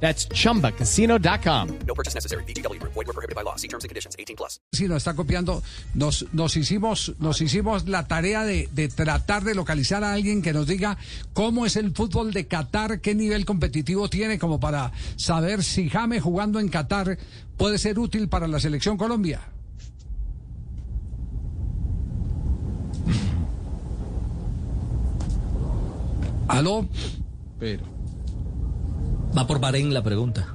That's chumbacasino.com. No purchase necessary. BGW. Void were prohibited by law. See terms and conditions. 18 plus. Sí, nos está copiando. Nos, nos hicimos, nos hicimos la tarea de, de tratar de localizar a alguien que nos diga cómo es el fútbol de Qatar, qué nivel competitivo tiene, como para saber si James jugando en Qatar puede ser útil para la selección Colombia. ¿Aló? Pero. Va por Bahrein la pregunta.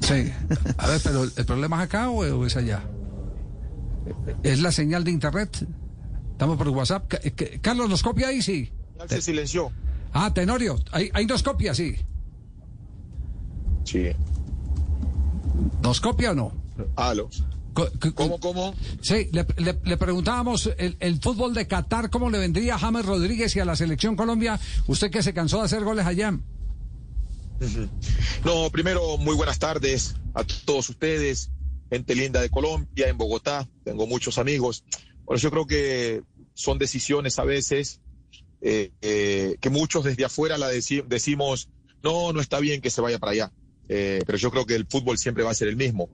Sí. A ver, pero ¿el problema es acá o es allá? ¿Es la señal de internet? Estamos por WhatsApp. Ca- Carlos, ¿nos copia ahí? Sí. Se silenció. Ah, Tenorio, ahí, ahí nos copia, sí. Sí. ¿Nos copia o no? Aló. ¿Cómo, cómo? Sí, le, le- le preguntábamos el, el fútbol de Qatar, ¿cómo le vendría a James Rodríguez y a la selección Colombia? Usted que se cansó de hacer goles allá. No, primero, muy buenas tardes a todos ustedes, gente linda de Colombia, en Bogotá. Tengo muchos amigos. Bueno, yo creo que son decisiones a veces eh, eh, que muchos desde afuera la deci- decimos, no, no está bien que se vaya para allá. Eh, pero yo creo que el fútbol siempre va a ser el mismo.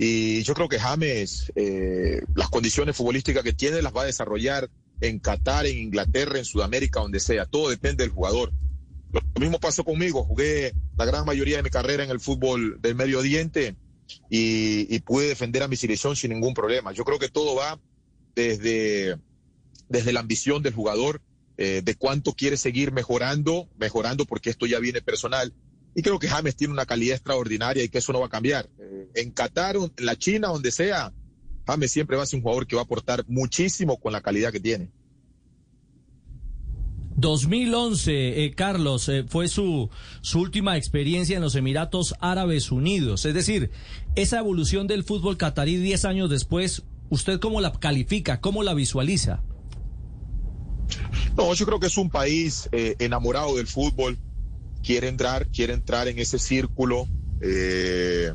Y yo creo que James, las condiciones futbolísticas que tiene las va a desarrollar en Qatar, en Inglaterra, en Sudamérica, donde sea. Todo depende del jugador. Lo mismo pasó conmigo. Jugué la gran mayoría de mi carrera en el fútbol del Medio Oriente y, y pude defender a mi selección sin ningún problema. Yo creo que todo va desde, desde la ambición del jugador, eh, de cuánto quiere seguir mejorando, mejorando porque esto ya viene personal. Y creo que James tiene una calidad extraordinaria y que eso no va a cambiar. Eh, en Qatar, en la China, donde sea, James siempre va a ser un jugador que va a aportar muchísimo con la calidad que tiene. 2011, eh, Carlos, eh, fue su, su última experiencia en los Emiratos Árabes Unidos. Es decir, esa evolución del fútbol catarí 10 años después, ¿usted cómo la califica? ¿Cómo la visualiza? No, yo creo que es un país eh, enamorado del fútbol, quiere entrar, quiere entrar en ese círculo eh,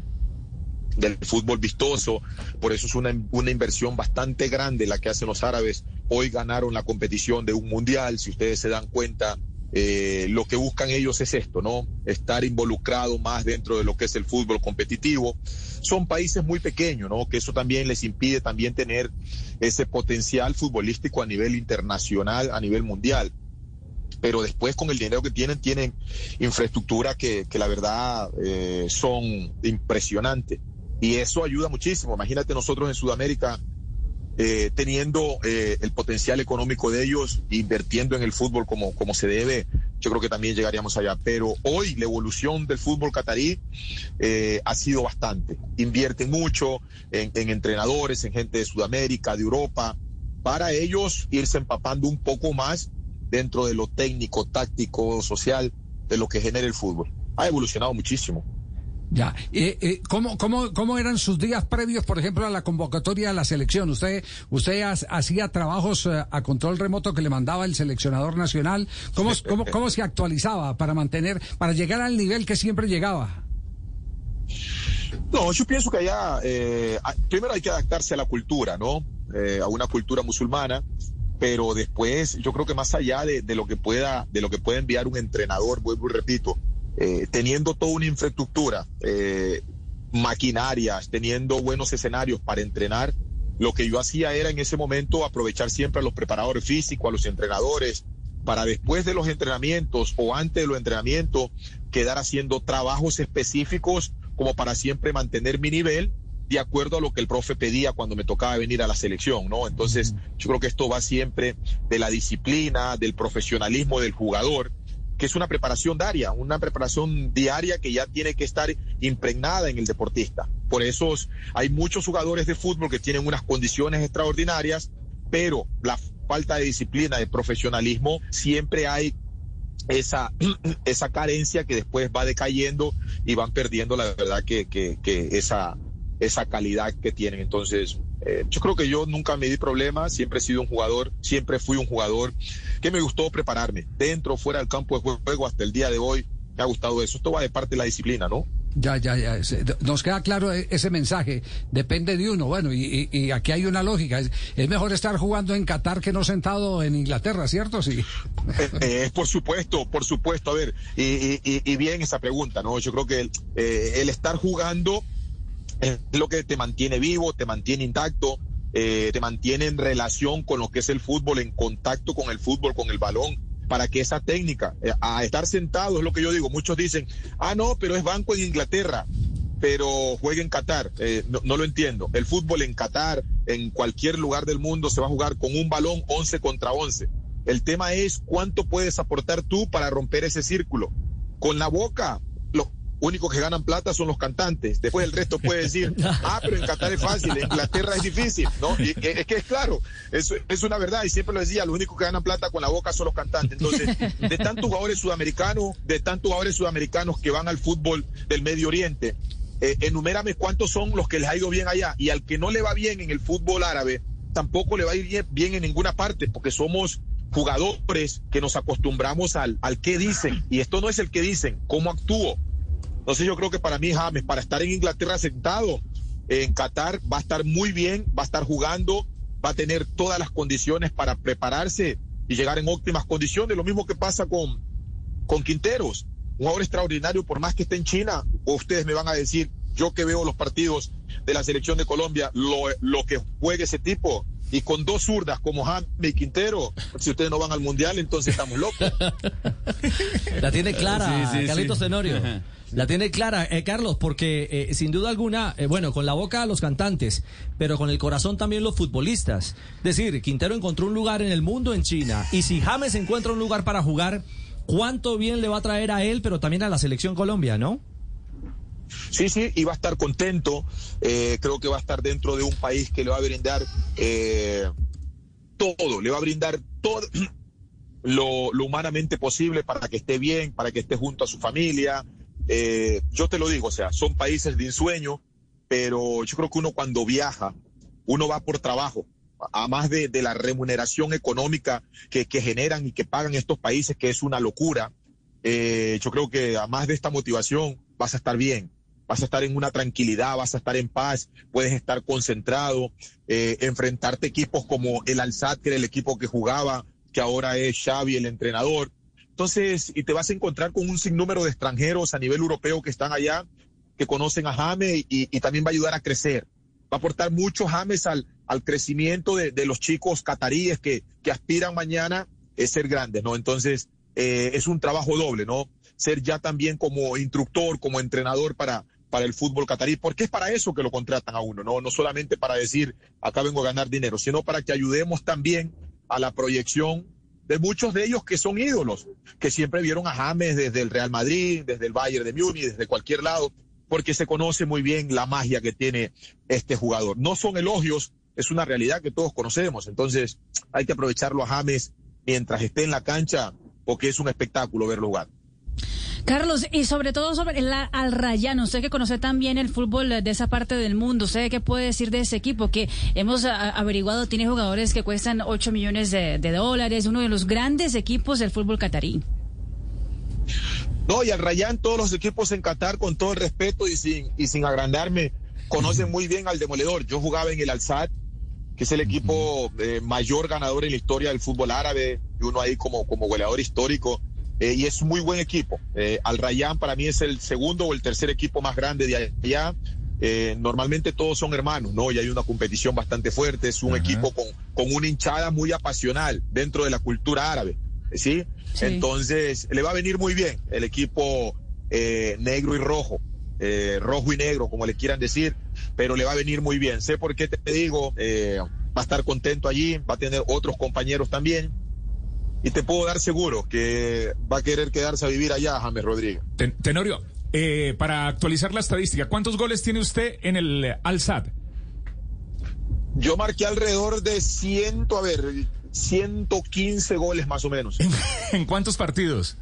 del fútbol vistoso, por eso es una, una inversión bastante grande la que hacen los árabes. Hoy ganaron la competición de un mundial, si ustedes se dan cuenta, eh, lo que buscan ellos es esto, ¿no? Estar involucrado más dentro de lo que es el fútbol competitivo. Son países muy pequeños, ¿no? Que eso también les impide también tener ese potencial futbolístico a nivel internacional, a nivel mundial. Pero después con el dinero que tienen, tienen infraestructura que, que la verdad eh, son impresionantes. Y eso ayuda muchísimo. Imagínate nosotros en Sudamérica eh, teniendo eh, el potencial económico de ellos, invirtiendo en el fútbol como, como se debe, yo creo que también llegaríamos allá. Pero hoy la evolución del fútbol catarí eh, ha sido bastante. Invierten mucho en, en entrenadores, en gente de Sudamérica, de Europa, para ellos irse empapando un poco más dentro de lo técnico, táctico, social, de lo que genera el fútbol. Ha evolucionado muchísimo. Ya. Eh, eh, ¿cómo, cómo, ¿Cómo eran sus días previos, por ejemplo, a la convocatoria de la selección? ¿Usted, usted ha- hacía trabajos eh, a control remoto que le mandaba el seleccionador nacional? ¿Cómo, cómo, ¿Cómo se actualizaba para mantener, para llegar al nivel que siempre llegaba? No, yo pienso que allá, eh, primero hay que adaptarse a la cultura, ¿no? Eh, a una cultura musulmana, pero después yo creo que más allá de, de lo que pueda, de lo que pueda enviar un entrenador, vuelvo y repito, eh, teniendo toda una infraestructura, eh, maquinarias, teniendo buenos escenarios para entrenar, lo que yo hacía era en ese momento aprovechar siempre a los preparadores físicos, a los entrenadores, para después de los entrenamientos o antes de los entrenamientos quedar haciendo trabajos específicos como para siempre mantener mi nivel de acuerdo a lo que el profe pedía cuando me tocaba venir a la selección, ¿no? Entonces, yo creo que esto va siempre de la disciplina, del profesionalismo del jugador, que es una preparación diaria, una preparación diaria que ya tiene que estar impregnada en el deportista. Por eso hay muchos jugadores de fútbol que tienen unas condiciones extraordinarias, pero la falta de disciplina, de profesionalismo, siempre hay esa, esa carencia que después va decayendo y van perdiendo la verdad que, que, esa, esa calidad que tienen. Entonces, eh, yo creo que yo nunca me di problemas, siempre he sido un jugador, siempre fui un jugador que me gustó prepararme dentro, fuera del campo de juego, hasta el día de hoy me ha gustado eso. Esto va de parte de la disciplina, ¿no? Ya, ya, ya. Nos queda claro e, ese mensaje. Depende de uno. Bueno, y, aquí hay una lógica. Es, mejor estar jugando en Qatar que no sentado en Inglaterra, ¿cierto? Sí. Eh, eh, por supuesto, por supuesto. A ver, y, bien esa pregunta, ¿no? Yo creo que eh, el estar jugando es lo que te mantiene vivo, te mantiene intacto, te mantiene en relación con lo que es el fútbol, en contacto con el fútbol, con el balón para que esa técnica, eh, a estar sentado es lo que yo digo, muchos dicen, ah, no, pero es banco en Inglaterra, pero juega en Qatar, eh, no, lo entiendo. El fútbol en Qatar, en cualquier lugar del mundo, se va a jugar con un balón 11 contra 11. El tema es cuánto puedes aportar tú para romper ese círculo. Con la boca, únicos que ganan plata son los cantantes. Después el resto puede decir, ah, pero en Qatar es fácil, en Inglaterra es difícil, ¿no? Y es que es claro, es, es una verdad, y siempre lo decía, los únicos que ganan plata con la boca son los cantantes. Entonces, de tantos jugadores sudamericanos, de tantos jugadores sudamericanos que van al fútbol del Medio Oriente, eh, enumérame cuántos son los que les ha ido bien allá, y al que no le va bien en el fútbol árabe, tampoco le va a ir bien, bien en ninguna parte, porque somos jugadores que nos acostumbramos al, al qué dicen, y esto no es el que dicen, cómo actúo, entonces yo creo que para mí James, para estar en Inglaterra sentado, en Qatar va a estar muy bien, va a estar jugando, va a tener todas las condiciones para prepararse y llegar en óptimas condiciones. Lo mismo que pasa con, con Quinteros, un jugador extraordinario, por más que esté en China, o ustedes me van a decir, yo que veo los partidos de la selección de Colombia, lo, lo que juegue ese tipo, y con dos zurdas como James y Quintero, si ustedes no van al mundial, entonces estamos locos. La tiene clara, Carlitos Tenorio. La tiene clara, eh, Carlos, porque eh, sin duda alguna, eh, bueno, con la boca los cantantes, pero con el corazón también los futbolistas. Es decir, Quintero encontró un lugar en el mundo en China, y si James encuentra un lugar para jugar, ¿cuánto bien le va a traer a él, pero también a la selección Colombia, no? Sí, sí, y va a estar contento. creo que va a estar dentro de un país que le va a brindar todo, le va a brindar todo lo, humanamente posible para que esté bien, para que esté junto a su familia, eh, yo te lo digo, o sea, son países de ensueño, pero yo creo que uno cuando viaja, uno va por trabajo, a más de, la remuneración económica que, generan y que pagan estos países, que es una locura. Eh, yo creo que a más de esta motivación vas a estar bien, vas a estar en una tranquilidad, vas a estar en paz, puedes estar concentrado, eh, enfrentarte equipos como el Alsat, que era el equipo que jugaba, que ahora es Xavi, el entrenador. Entonces, y te vas a encontrar con un sinnúmero de extranjeros a nivel europeo que están allá, que conocen a James y, también va a ayudar a crecer. Va a aportar mucho James al, al crecimiento de, los chicos cataríes que, que aspiran mañana a ser grandes, ¿no? Entonces, eh, es un trabajo doble, ¿no? Ser ya también como instructor, como entrenador para, para el fútbol catarí, porque es para eso que lo contratan a uno, ¿no? No solamente para decir, acá vengo a ganar dinero, sino para que ayudemos también a la proyección de muchos de ellos que son ídolos, que siempre vieron a James desde el Real Madrid, desde el Bayern de Múnich, desde cualquier lado, porque se conoce muy bien la magia que tiene este jugador. No son elogios, es una realidad que todos conocemos, entonces hay que aprovecharlo a James mientras esté en la cancha, porque es un espectáculo verlo jugar. Carlos, y sobre todo sobre el Al Rayyan, usted que conoce también el fútbol de esa parte del mundo, ¿usted qué puede decir de ese equipo? Que hemos averiguado, tiene jugadores que cuestan 8 millones de, dólares, uno de los grandes equipos del fútbol catarí. No, y Al Rayyan, todos los equipos en Qatar, con todo el respeto y sin, y sin agrandarme, conocen muy bien al demoledor. Yo jugaba en el Al-Sad, que es el equipo eh, mayor ganador en la historia del fútbol árabe, y uno ahí como, como goleador histórico. Eh, y es muy buen equipo. Eh, Al Rayán para mí es el segundo o el tercer equipo más grande de allá. Eh, normalmente todos son hermanos, ¿no? Y hay una competición bastante fuerte. Es un equipo con, con una hinchada muy apasional dentro de la cultura árabe, ¿sí? Entonces, le va a venir muy bien el equipo negro y rojo, rojo y negro, como le quieran decir, pero le va a venir muy bien. Sé por qué te digo, va a estar contento allí, va a tener otros compañeros también y te puedo dar seguro que va a querer quedarse a vivir allá, James Rodríguez. Tenorio, eh, para actualizar la estadística, ¿cuántos goles tiene usted en el Al-Sad? Yo marqué alrededor de ciento, a ver, 115 goles más o menos. ¿En cuántos partidos?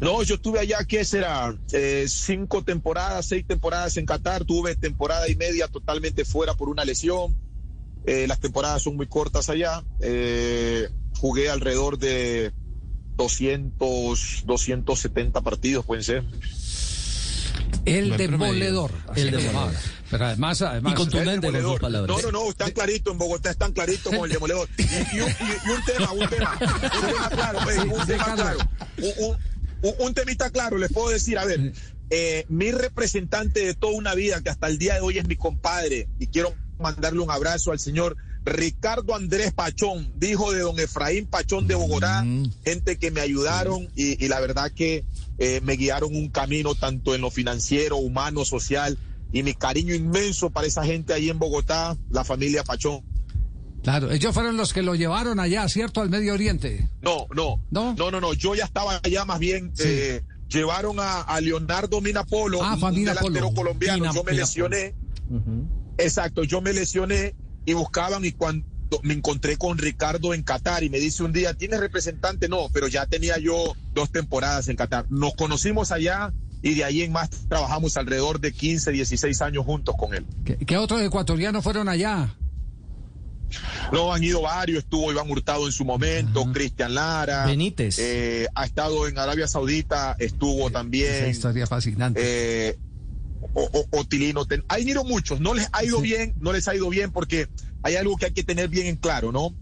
No, yo estuve allá, ¿qué será? Eh, cinco temporadas, seis temporadas en Qatar. Tuve temporada y media totalmente fuera por una lesión. Eh, las temporadas son muy cortas allá. Eh, jugué alrededor de 200, 270 partidos, pueden ser. El Me- demoledor. El demoledor. Pero además, además Y contundente El con sus demoledor. palabras. No, no, no, están clarito en Bogotá, están clarito con el demoledor. Y, y un, y- y un tema, un tema, un tema claro, pues, un sí, tema claro. Un, un- un- un temita claro, les puedo decir, a ver, eh, mi representante de toda una vida, que hasta el día de hoy es mi compadre, y quiero mandarle un abrazo al señor Ricardo Andrés Pachón, hijo de don Efraín Pachón de Bogotá, gente que me ayudaron y, y la verdad que eh, me guiaron un camino tanto en lo financiero, humano, social, y mi cariño inmenso para esa gente ahí en Bogotá, la familia Pachón. Claro, ellos fueron los que lo llevaron allá, ¿cierto? Al Medio Oriente. No, no, ¿No? no, no, no, yo ya estaba allá más bien. Sí. eh, llevaron a, a Leonardo Minapolo, Ah, un, delantero colombiano. Mina- yo me lesioné. Exacto, yo me lesioné y buscaban y cuando me encontré con Ricardo en Qatar y me dice un día, ¿tienes representante? No, pero ya tenía yo dos temporadas en Qatar. Nos conocimos allá y de ahí en más trabajamos alrededor de 15, 16 años juntos con él. ¿Qué, qué otros ecuatorianos fueron allá? No, han ido varios, estuvo Iván Hurtado en su momento, Cristian Lara. Benítez. eh, ha estado en Arabia Saudita, estuvo Esa también. historia fascinante. eh, o- o- Otilino. Ten- Han ido muchos, no les ha ido bien, no les ha ido bien porque hay algo que hay que tener bien en claro, ¿no?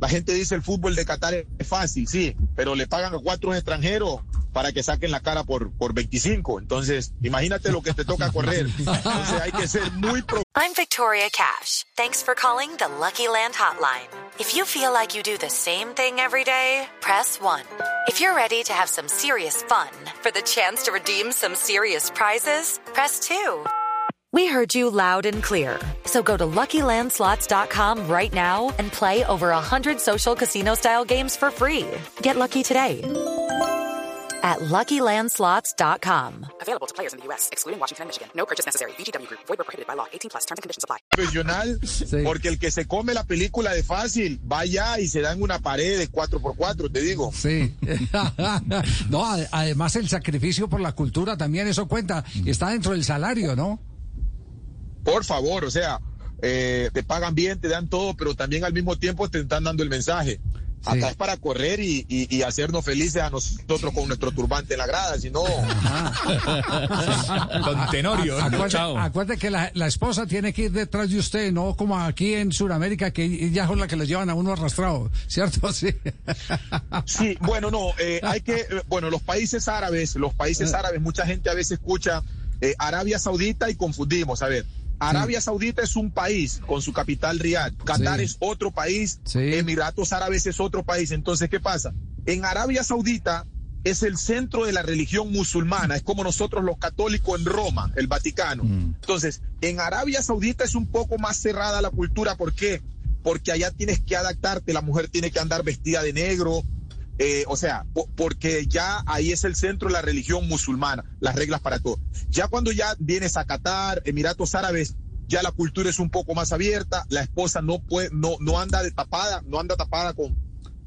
La gente dice el fútbol de Qatar es fácil, sí, pero le pagan a cuatro extranjeros para que saquen la cara por, por 25. Entonces, imagínate lo que te toca correr. Entonces hay que ser muy pro I'm Victoria Cash. Thanks for calling the Lucky Land Hotline. If you feel like you do the same thing every day, press 1. If you're ready to have some serious fun for the chance to redeem some serious prizes, press 2. We heard you loud and clear. So go to LuckyLandSlots.com right now and play over 100 social casino style games for free. Get lucky today at LuckyLandSlots.com. Available to players in the U.S., excluding Washington and Michigan. No purchase necessary. VGW Group, void were prohibited by law. 18 plus terms and conditions apply. profesional, porque el que se come la película de fácil, va allá y se da en una pared de 4x4, te digo. Sí. no, además el sacrificio por la cultura también, eso cuenta. Está dentro del salario, ¿no? Por favor, o sea, eh, te pagan bien, te dan todo, pero también al mismo tiempo te están dando el mensaje. Sí. Acá es para correr y, y- y hacernos felices a nosotros con nuestro turbante en la grada, si no, Con Tenorio. Acuérdate, Chao. acuérdate que la, la esposa tiene que ir detrás de usted, no como aquí en Sudamérica, que ella es la que le llevan a uno arrastrado, ¿cierto? Sí. Sí, bueno, no, eh, hay que, eh, bueno, los países árabes, los países árabes, mucha gente a veces escucha eh, Arabia Saudita y confundimos. A ver, Arabia Saudita es un país con su capital Riyadh, Qatar Sí. es otro país, Sí. Emiratos Árabes es otro país. Entonces, ¿qué pasa? En Arabia Saudita es el centro de la religión musulmana, es como nosotros los católicos en Roma, el Vaticano. Entonces, en Arabia Saudita es un poco más cerrada la cultura, ¿por qué? Porque allá tienes que adaptarte, la mujer tiene que andar vestida de negro, eh, o sea, po- porque ya ahí es el centro de la religión musulmana, las reglas para todo. Ya cuando ya vienes a Qatar, Emiratos Árabes, ya la cultura es un poco más abierta, la esposa no puede, no, no anda de tapada, no anda tapada con,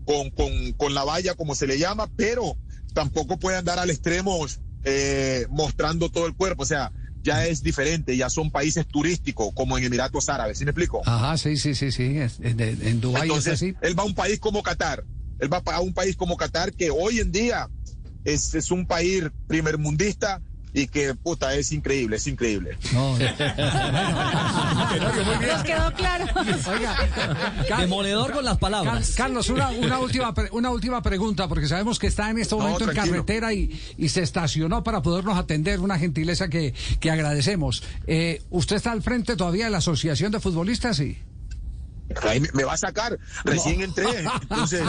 con, con, con la valla, como se le llama, pero tampoco puede andar al extremo eh, mostrando todo el cuerpo, o sea, ya es diferente, ya son países turísticos, como en Emiratos Árabes, ¿sí me explico? Ajá, sí, sí, sí, sí. En, en Dubái es así. él va a un país como Qatar. Él va a un país como Qatar que hoy en día es, es un país primermundista y que, puta, es increíble, es increíble. No, Nos quedó claro. Oiga, Car- Demoledor con las Car- palabras. Carlos, una, una última, una última pregunta, porque sabemos que está en este No, momento en carretera y, y se estacionó para podernos atender, una gentileza que, que agradecemos. Eh, ¿Usted está al frente todavía de la Asociación de Futbolistas? Sí. Ahí me, me va a sacar, recién entré. Entonces,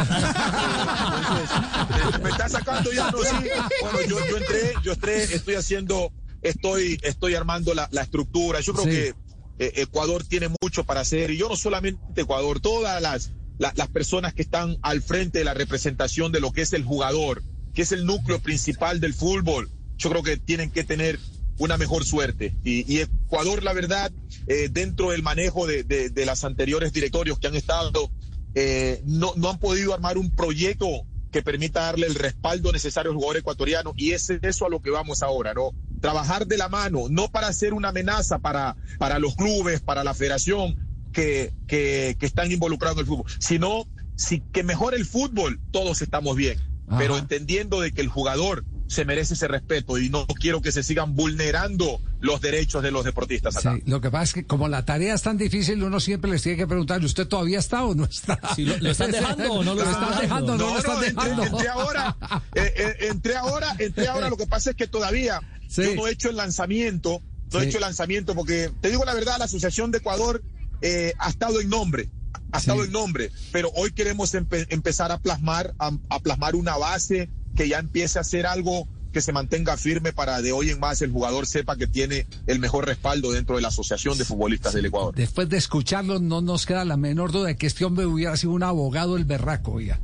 entonces, me está sacando ya, no, sí. Bueno, yo, yo entré, yo entré, estoy haciendo, estoy, estoy armando la, la estructura. Yo creo Sí. que eh, Ecuador tiene mucho para hacer, y yo no solamente Ecuador, todas las, la- las personas que están al frente de la representación de lo que es el jugador, que es el núcleo principal del fútbol, yo creo que tienen que tener una mejor suerte. Y, y Ecuador, la verdad, eh, dentro del manejo de, de, de las anteriores directorios que han estado, eh, no, no han podido armar un proyecto que permita darle el respaldo necesario al jugador ecuatoriano y es eso a lo que vamos ahora, ¿no? Trabajar de la mano, no para ser una amenaza para, para los clubes, para la federación que, que, que están involucrados en el fútbol, sino si que mejore el fútbol, todos estamos bien, pero entendiendo de que el jugador se merece ese respeto y no quiero que se sigan vulnerando los derechos de los deportistas acá. Sí, lo que pasa es que como la tarea es tan difícil, uno siempre les tiene que preguntar, ¿usted todavía está o no está? Sí, ¿lo, lo están dejando o no lo, ¿Lo están dejando o no, No, lo están no, entré, dejando? entré ahora, eh, eh, entré ahora, entré ahora, lo que pasa es que todavía Sí. yo no he hecho el lanzamiento, no Sí. he hecho el lanzamiento porque, te digo la verdad, la Asociación de Ecuador eh, ha estado en nombre, ha Sí. estado en nombre, pero hoy queremos empe- empezar a plasmar, a, a plasmar una base que ya empiece a hacer algo que se mantenga firme para de hoy en más el jugador sepa que tiene el mejor respaldo dentro de la Asociación de Futbolistas del Ecuador. Después de escucharlo, no nos queda la menor duda de que este hombre hubiera sido un abogado el berraco, oiga.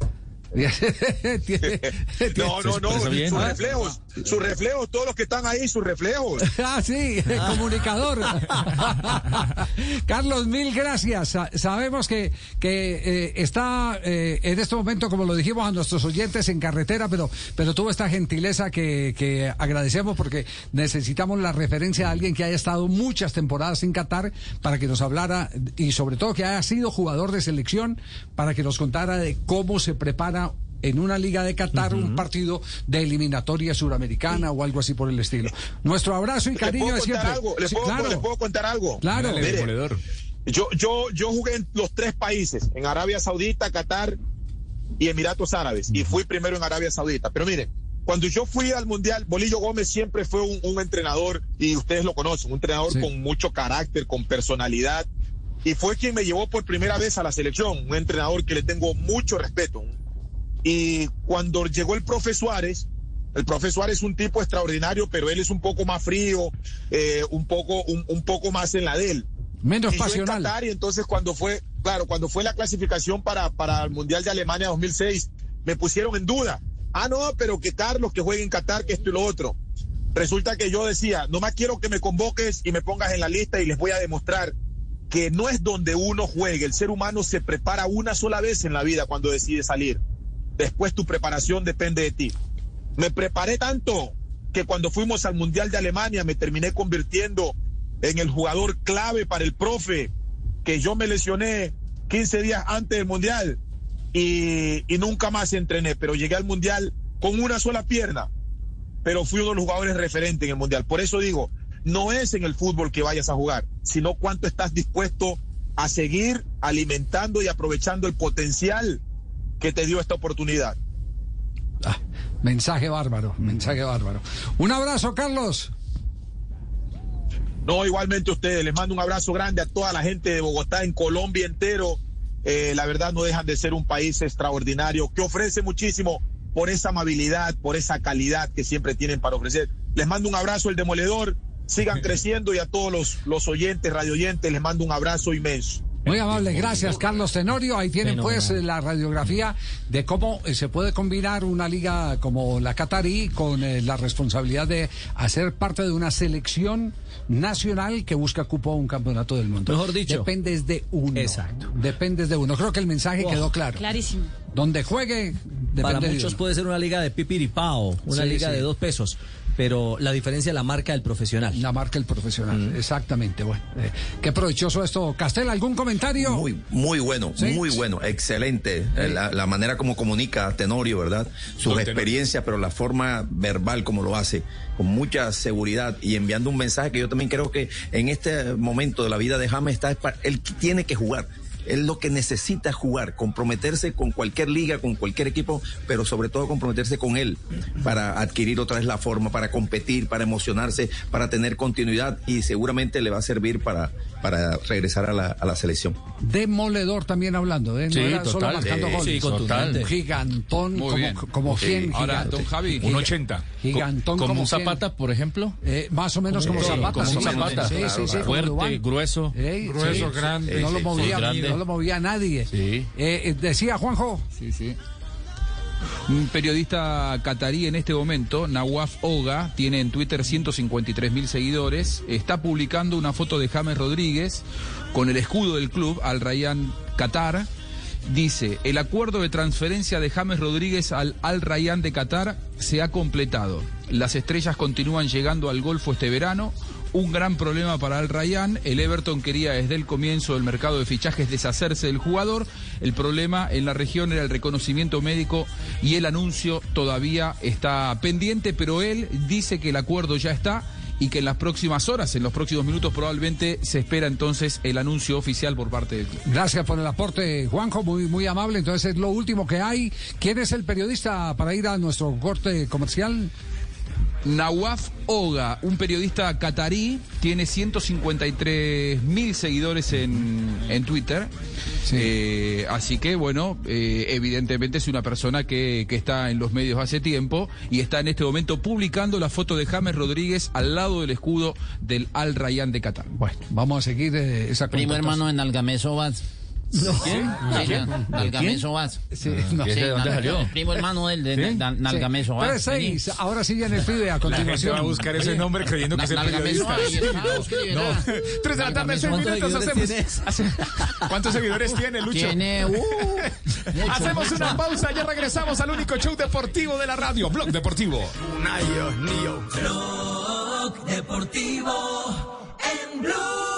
No, no, no, bien, sus reflejos, sus reflejos, todos los que están ahí, sus reflejos. Ah, sí, el comunicador. Carlos, mil gracias. Sa- sabemos que, que eh, está eh, en este momento, como lo dijimos a nuestros oyentes, en carretera, pero, pero tuvo esta gentileza que, que agradecemos porque necesitamos la referencia de alguien que haya estado muchas temporadas en Qatar para que nos hablara y sobre todo que haya sido jugador de selección para que nos contara de cómo se prepara en una liga de Qatar un partido de eliminatoria suramericana o algo así por el estilo. Nuestro abrazo y ¿Les cariño puedo de contar siempre. algo? ¿Les, Sí, puedo, claro, les puedo contar algo? claro. Dale, Mire, demoledor. Yo, yo, yo jugué en los tres países, en Arabia Saudita, Qatar y Emiratos Árabes, y fui primero en Arabia Saudita. Pero miren, cuando yo fui al Mundial, Bolillo Gómez siempre fue un, un entrenador, y ustedes lo conocen, un entrenador Sí. con mucho carácter, con personalidad, y fue quien me llevó por primera vez a la selección, un entrenador que le tengo mucho respeto. Y cuando llegó el profe Suárez, el profe Suárez es un tipo extraordinario, pero él es un poco más frío, eh, un, poco, un, un poco más en la de él. Menos Y yo en pasional. Qatar, y entonces cuando fue, claro, cuando fue la clasificación para, para el Mundial de Alemania 2006, me pusieron en duda. Ah, no, pero que Carlos, que juegue en Qatar, que esto y lo otro. Resulta que yo decía, no más quiero que me convoques y me pongas en la lista y les voy a demostrar que no es donde uno juegue. El ser humano se prepara una sola vez en la vida cuando decide salir. Después tu preparación depende de ti. Me preparé tanto que cuando fuimos al Mundial de Alemania me terminé convirtiendo en el jugador clave para el profe, que yo me lesioné 15 días antes del Mundial y, nunca más entrené, pero llegué al Mundial con una sola pierna, pero fui uno de los jugadores referentes en el Mundial. Por eso digo, no es en el fútbol que vayas a jugar, sino cuánto estás dispuesto a seguir alimentando y aprovechando el potencial que te dio esta oportunidad. Ah, mensaje bárbaro, mensaje bárbaro. Un abrazo, Carlos. No, igualmente a ustedes. Les mando un abrazo grande a toda la gente de Bogotá, en Colombia entero. Eh, la verdad no dejan de ser un país extraordinario que ofrece muchísimo por esa amabilidad, por esa calidad que siempre tienen para ofrecer. Les mando un abrazo, el demoledor. Sigan creciendo y a todos los, los oyentes, radio oyentes, les mando un abrazo inmenso. Muy amable, gracias Carlos Tenorio. Ahí tienen pues la radiografía de cómo eh, se puede combinar una liga como la Qatarí con eh, la responsabilidad de hacer parte de una selección nacional que busca cupo a un campeonato del mundo. Mejor dicho. Dependes de uno. Exacto. Dependes de uno. Creo que el mensaje quedó claro. Clarísimo. Donde juegue, depende Para de muchos uno. puede ser una liga de pipiripao, una Sí, liga sí. de dos pesos, pero la diferencia la marca el profesional. La marca el profesional, exactamente. Bueno, eh, qué provechoso esto. Castel, ¿algún comentario? Muy, muy bueno, Sí. muy bueno, excelente. Eh, La, la manera como comunica Tenorio, ¿verdad? Su Don experiencia, pero la forma verbal como lo hace, con mucha seguridad y enviando un mensaje que yo también creo que en este momento de la vida de James está, él tiene que jugar. Él lo que necesita es jugar, comprometerse con cualquier liga, con cualquier equipo, pero sobre todo comprometerse con él para adquirir otra vez la forma, para competir, para emocionarse, para tener continuidad y seguramente le va a servir para, para regresar a la, a la selección. Demoledor también hablando, ¿eh? No Sí, era solo total. marcando Sí, goles. sí, gigantón Muy como, bien. como Sí. 100 Ahora, don Javi. Un 80. Gigantón como como un 100. Zapata, por ejemplo. Eh, más o menos como Sí, Zapata. como Zapata. Sí, sí, sí, como Fuerte, grueso. Eh, Grueso, sí. grande. No lo movía, sí, grande. no lo movía nadie. Sí. Eh, eh, decía Juanjo. Sí, sí. Un periodista catarí en este momento, Nawaf Oga, tiene en Twitter 153 mil seguidores. Está publicando una foto de James Rodríguez con el escudo del club, Al Rayyan Qatar. Dice, el acuerdo de transferencia de James Rodríguez al Al Rayyan de Qatar se ha completado. Las estrellas continúan llegando al Golfo este verano. Un gran problema para Al Rayyan. El Everton quería desde el comienzo del mercado de fichajes deshacerse del jugador. El problema en la región era el reconocimiento médico y el anuncio todavía está pendiente, pero él dice que el acuerdo ya está y que en las próximas horas, en los próximos minutos probablemente se espera entonces el anuncio oficial por parte del club. Gracias por el aporte, Juanjo, muy, muy amable. Entonces es lo último que hay. ¿Quién es el periodista para ir a nuestro corte comercial? Nawaf Oga, un periodista catarí, tiene 153 mil seguidores en, en Twitter. Eh, así que, bueno, eh, evidentemente es una persona que, que está en los medios hace tiempo y está en este momento publicando la foto de James Rodríguez al lado del escudo del Al Rayyan de Qatar. Bueno, vamos a seguir eh, esa Primo hermano en Algameso Vaz. ¿Quién? Nalgameso Vaz. Sí, no. Sí, ¿De dónde salió? Primo hermano del de Nalgameso Vaz. Seis. Ahora sí viene el pibe a continuación. va a buscar ese nombre creyendo que es el Nalgameso, periodista. Tres de la tarde, seis ¿Cuántos minutos. seguidores Hacemos. hace- ¿Cuántos seguidores tiene, Lucho? Tiene, uh, Hacemos una pausa, ya regresamos al único show deportivo de la radio, Blog Deportivo. Blog Deportivo en Blue.